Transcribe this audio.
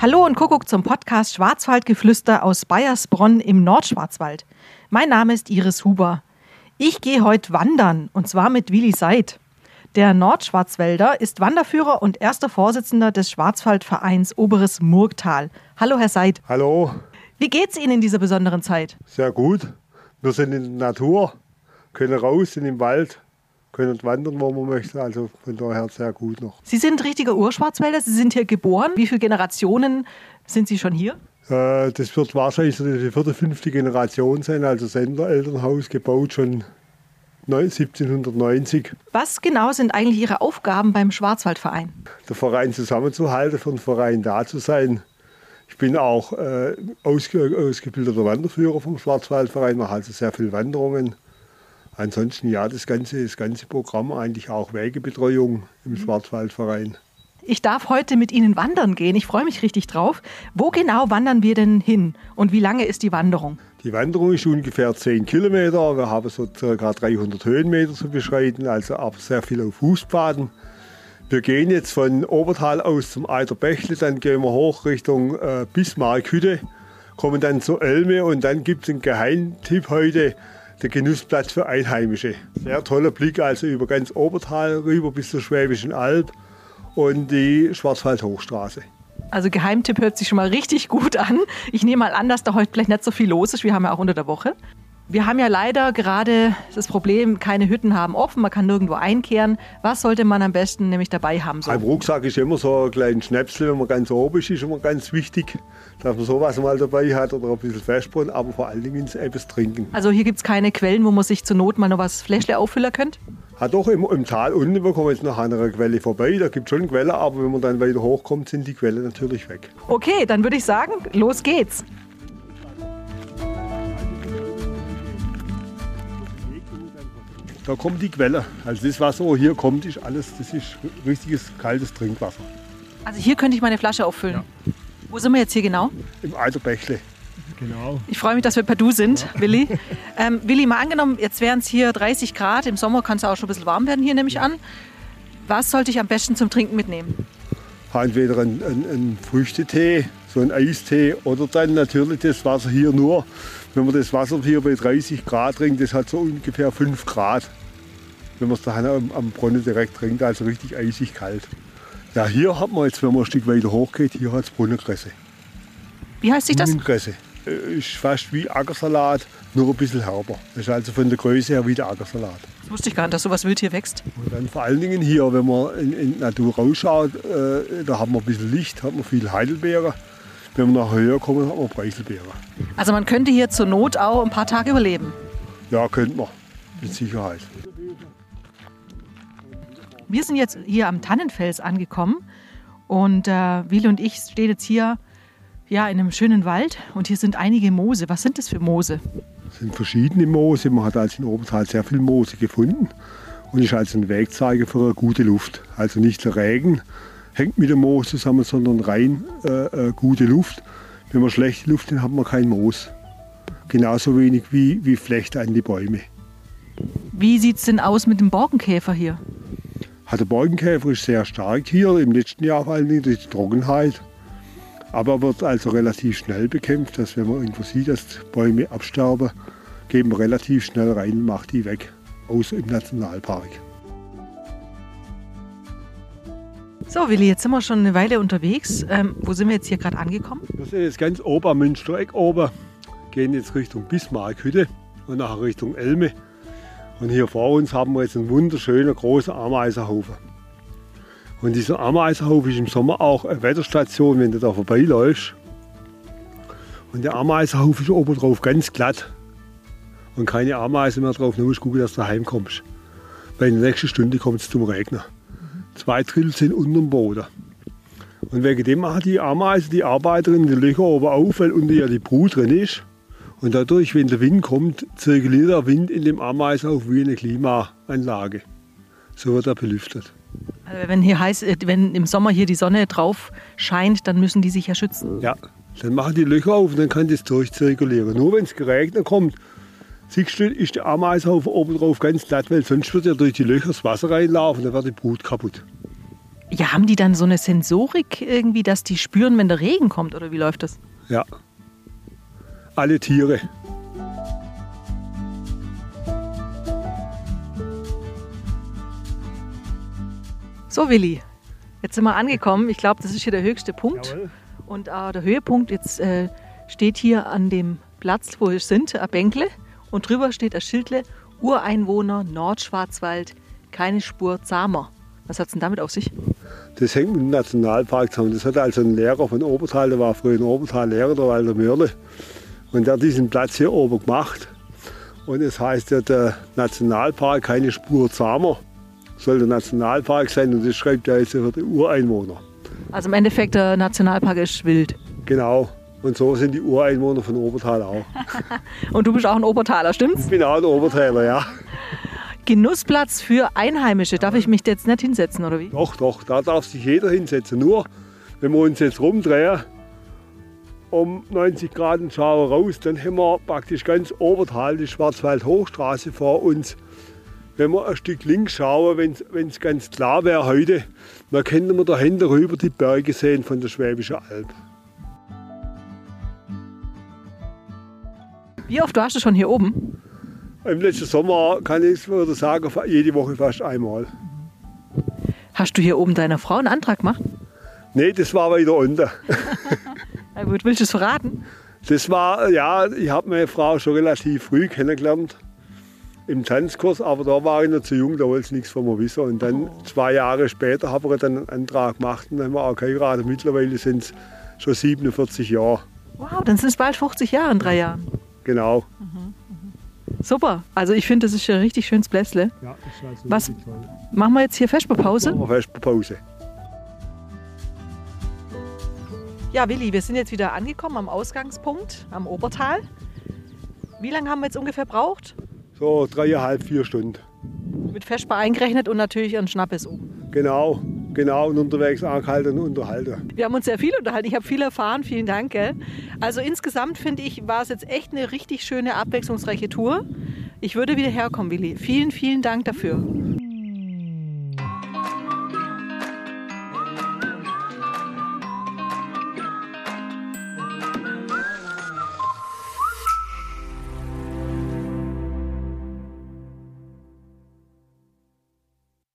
Hallo und Kuckuck zum Podcast Schwarzwaldgeflüster aus Bayersbronn im Nordschwarzwald. Mein Name ist Iris Huber. Ich gehe heute wandern und zwar mit Willi Seid. Der Nordschwarzwälder ist Wanderführer und erster Vorsitzender des Schwarzwaldvereins Oberes Murgtal. Hallo, Herr Seid. Hallo, Wie geht's Ihnen in dieser besonderen Zeit? sehr gut. Wir sind in der Natur, können raus, sind im Wald, können wandern, wo man möchte. Also von daher sehr gut noch. Sie sind richtiger Urschwarzwälder, Sie sind hier geboren. Wie viele Generationen sind Sie schon hier? Äh, das wird wahrscheinlich die vierte, fünfte Generation sein. Also Senderelternhaus gebaut schon neun- 1790. Was genau sind eigentlich Ihre Aufgaben beim Schwarzwaldverein? Der Verein zusammenzuhalten, für den Verein da zu sein. Ich bin auch äh, ausge ausgebildeter Wanderführer vom Schwarzwaldverein, mache also sehr viele Wanderungen. Ansonsten ja, das ganze, das ganze Programm eigentlich auch Wegebetreuung im Schwarzwaldverein. Ich darf heute mit Ihnen wandern gehen. Ich freue mich richtig drauf. Wo genau wandern wir denn hin und wie lange ist die Wanderung? Die Wanderung ist ungefähr 10 Kilometer. Wir haben so ca. 300 Höhenmeter zu beschreiten, also aber sehr viel auf Fußpaden. Wir gehen jetzt von Obertal aus zum Eiterbächle, dann gehen wir hoch Richtung äh, Bismarckhütte, kommen dann zur Elme und dann gibt es einen Geheimtipp heute, der Genussplatz für Einheimische. Sehr toller Blick also über ganz Obertal rüber bis zur Schwäbischen Alb und die Schwarzwald-Hochstraße. Also Geheimtipp hört sich schon mal richtig gut an. Ich nehme mal an, dass da heute vielleicht nicht so viel los ist. Wir haben ja auch unter der Woche. Wir haben ja leider gerade das Problem, keine Hütten haben offen, man kann nirgendwo einkehren. Was sollte man am besten nämlich dabei haben? So? Im Rucksack ist immer so ein kleines Schnäpsel, wenn man ganz oben ist, ist immer ganz wichtig, dass man sowas mal dabei hat oder ein bisschen Festbrot, aber vor allen Dingen etwas trinken. Also hier gibt es keine Quellen, wo man sich zur Not mal noch was Fläschle auffüllen könnte? Hat doch im, im Tal unten, wir kommen jetzt nach einer Quelle vorbei, da gibt es schon Quellen, aber wenn man dann weiter hochkommt, sind die Quellen natürlich weg. Okay, dann würde ich sagen, los geht's. Da kommt die Quelle. Also das Wasser, wo hier kommt, ist alles, das ist richtiges kaltes Trinkwasser. Also hier könnte ich meine Flasche auffüllen. Wo sind wir jetzt hier genau? Im Eiterbächle. Genau. Ich freue mich, dass wir per Du sind, Willi. Ähm, Willi, mal angenommen, jetzt wären es hier 30 Grad. Im Sommer kann es auch schon ein bisschen warm werden hier, nehme ich an. Was sollte ich am besten zum Trinken mitnehmen? Entweder ein, ein, ein Früchtetee, so ein Eistee oder dann natürlich das Wasser hier nur. Wenn man das Wasser hier bei 30 Grad trinkt, das hat so ungefähr 5 Grad. Wenn man es daheim am, am Brunnen direkt trinkt, also richtig eisig kalt. Ja, hier hat man jetzt, wenn man ein Stück weiter hochgeht, hier hat es Brunnenkresse. Wie heißt sich das? Brunnenkresse. Äh, Ist fast wie Ackersalat, nur ein bisschen herber. Das ist also von der Größe her wie der Ackersalat. Das wusste ich gar nicht, dass sowas wild hier wächst. Und dann vor allen Dingen hier, wenn man in, in die Natur rausschaut, äh, da haben wir ein bisschen Licht, hat man viel Heidelbeere. Wenn wir nachher höher kommen, hat man Preiselbeere. Also man könnte hier zur Not auch ein paar Tage überleben. Ja, könnte man, mit Sicherheit. Wir sind jetzt hier am Tannenfels angekommen und äh, Willi und ich stehen jetzt hier ja, in einem schönen Wald und hier sind einige Moose. Was sind das für Moose? Es sind verschiedene Moose. Man hat also in Obertal sehr viel Moose gefunden und ist also ein Wegzeiger für eine gute Luft. Also nicht der Regen hängt mit dem Moos zusammen, sondern rein äh, äh, gute Luft. Wenn man schlechte Luft hat, hat man kein Moos. Genauso wenig wie, wie Flechte an die Bäume. Wie sieht es denn aus mit dem Borkenkäfer hier? Hat der Borkenkäfer ist sehr stark hier, im letzten Jahr vor allem durch die Trockenheit. Aber wird also relativ schnell bekämpft, dass wenn man irgendwo sieht, dass Bäume absterben, gehen wir relativ schnell rein und macht die weg, außer im Nationalpark. So, Willi, jetzt sind wir schon eine Weile unterwegs. Ähm, wo sind wir jetzt hier gerade angekommen? Wir sind jetzt ganz oben am Münstereck oben, gehen jetzt Richtung Bismarckhütte und nachher Richtung Elme. Und hier vor uns haben wir jetzt einen wunderschönen großen Ameisenhaufen. Und dieser Ameisenhaufen ist im Sommer auch eine Wetterstation, wenn du da vorbeiläufst. Und der Ameisenhaufen ist oben drauf ganz glatt. Und keine Ameisen mehr drauf, nur musst du gucken, dass du heimkommst. Weil in der nächsten Stunde kommt es zum Regnen. Zwei Drittel sind unter dem Boden. Und wegen dem machen die Ameisen, die Arbeiterinnen, die Löcher oben auf, weil unter ja die Brut drin ist. Und dadurch, wenn der Wind kommt, zirkuliert der Wind in dem Ameisenhaufen wie eine Klimaanlage. So wird er belüftet. Also wenn hier heiß, äh, wenn im Sommer hier die Sonne drauf scheint, dann müssen die sich ja schützen. Ja, dann machen die Löcher auf und dann kann das durchzirkulieren. Nur wenn es geregnet kommt, siehst du, ist der Ameisenhaufen oben drauf ganz glatt, weil sonst wird ja durch die Löcher das Wasser reinlaufen, dann wird die Brut kaputt. Ja, haben die dann so eine Sensorik irgendwie, dass die spüren, wenn der Regen kommt oder wie läuft das? Ja. Alle Tiere. So, Willi, jetzt sind wir angekommen. Ich glaube, das ist hier der höchste Punkt. Jawohl. Und äh, der Höhepunkt jetzt äh, steht hier an dem Platz, wo wir sind, ein Bänkle. Und drüber steht ein Schildle, Ureinwohner Nordschwarzwald, keine Spur Zahmer. Was hat es denn damit auf sich? Das hängt mit dem Nationalpark zusammen. Das hat also ein Lehrer von Obertal, der war früher in Obertal Lehrer, der Walter Mörle. Und der hat diesen Platz hier oben gemacht. Und es heißt ja, der Nationalpark, keine Spur Zamer, soll der Nationalpark sein. Und das schreibt er jetzt für die Ureinwohner. Also im Endeffekt, der Nationalpark ist wild. Genau. Und so sind die Ureinwohner von Obertal auch. Und du bist auch ein Obertaler, stimmt's? Ich bin auch ein Obertaler, ja. Genussplatz für Einheimische. Darf ich mich jetzt nicht hinsetzen, oder wie? Doch, doch, da darf sich jeder hinsetzen. Nur, wenn wir uns jetzt rumdrehen, um 90 Grad und schauen raus, dann haben wir praktisch ganz Obertal die Schwarzwald-Hochstraße vor uns. Wenn wir ein Stück links schauen, wenn es ganz klar wäre heute, dann könnten wir da hinten rüber die Berge sehen von der Schwäbischen Alb. Wie oft warst du schon hier oben? Im letzten Sommer kann ich würde sagen, jede Woche fast einmal. Hast du hier oben deiner Frau einen Antrag gemacht? Nee, das war weiter unten. Na gut, willst du es verraten? Das war, ja, ich habe meine Frau schon relativ früh kennengelernt im Tanzkurs, aber da war ich noch zu jung, da wollte sie nichts von mir wissen. Und dann zwei Jahre später habe ich dann einen Antrag gemacht und dann haben wir auch geheiratet. Mittlerweile sind es schon 47 Jahre. Wow, dann sind es bald 50 Jahre in drei Jahren. Genau. Super. Also ich finde, das ist ein richtig schönes Blässle. Ja, das so Was- Machen wir jetzt hier Vesperpause? Machen wir fest Pause. Ja, Willi, wir sind jetzt wieder angekommen am Ausgangspunkt, am Obertal. Wie lange haben wir jetzt ungefähr braucht? So dreieinhalb, vier Stunden. Mit Vesper eingerechnet und natürlich ein Schnappes oben. Genau, genau. Und unterwegs angehalten und unterhalten. Wir haben uns sehr viel unterhalten. Ich habe viel erfahren. Vielen Dank. Gell? Also insgesamt finde ich, war es jetzt echt eine richtig schöne, abwechslungsreiche Tour. Ich würde wieder herkommen, Willi. Vielen, vielen Dank dafür.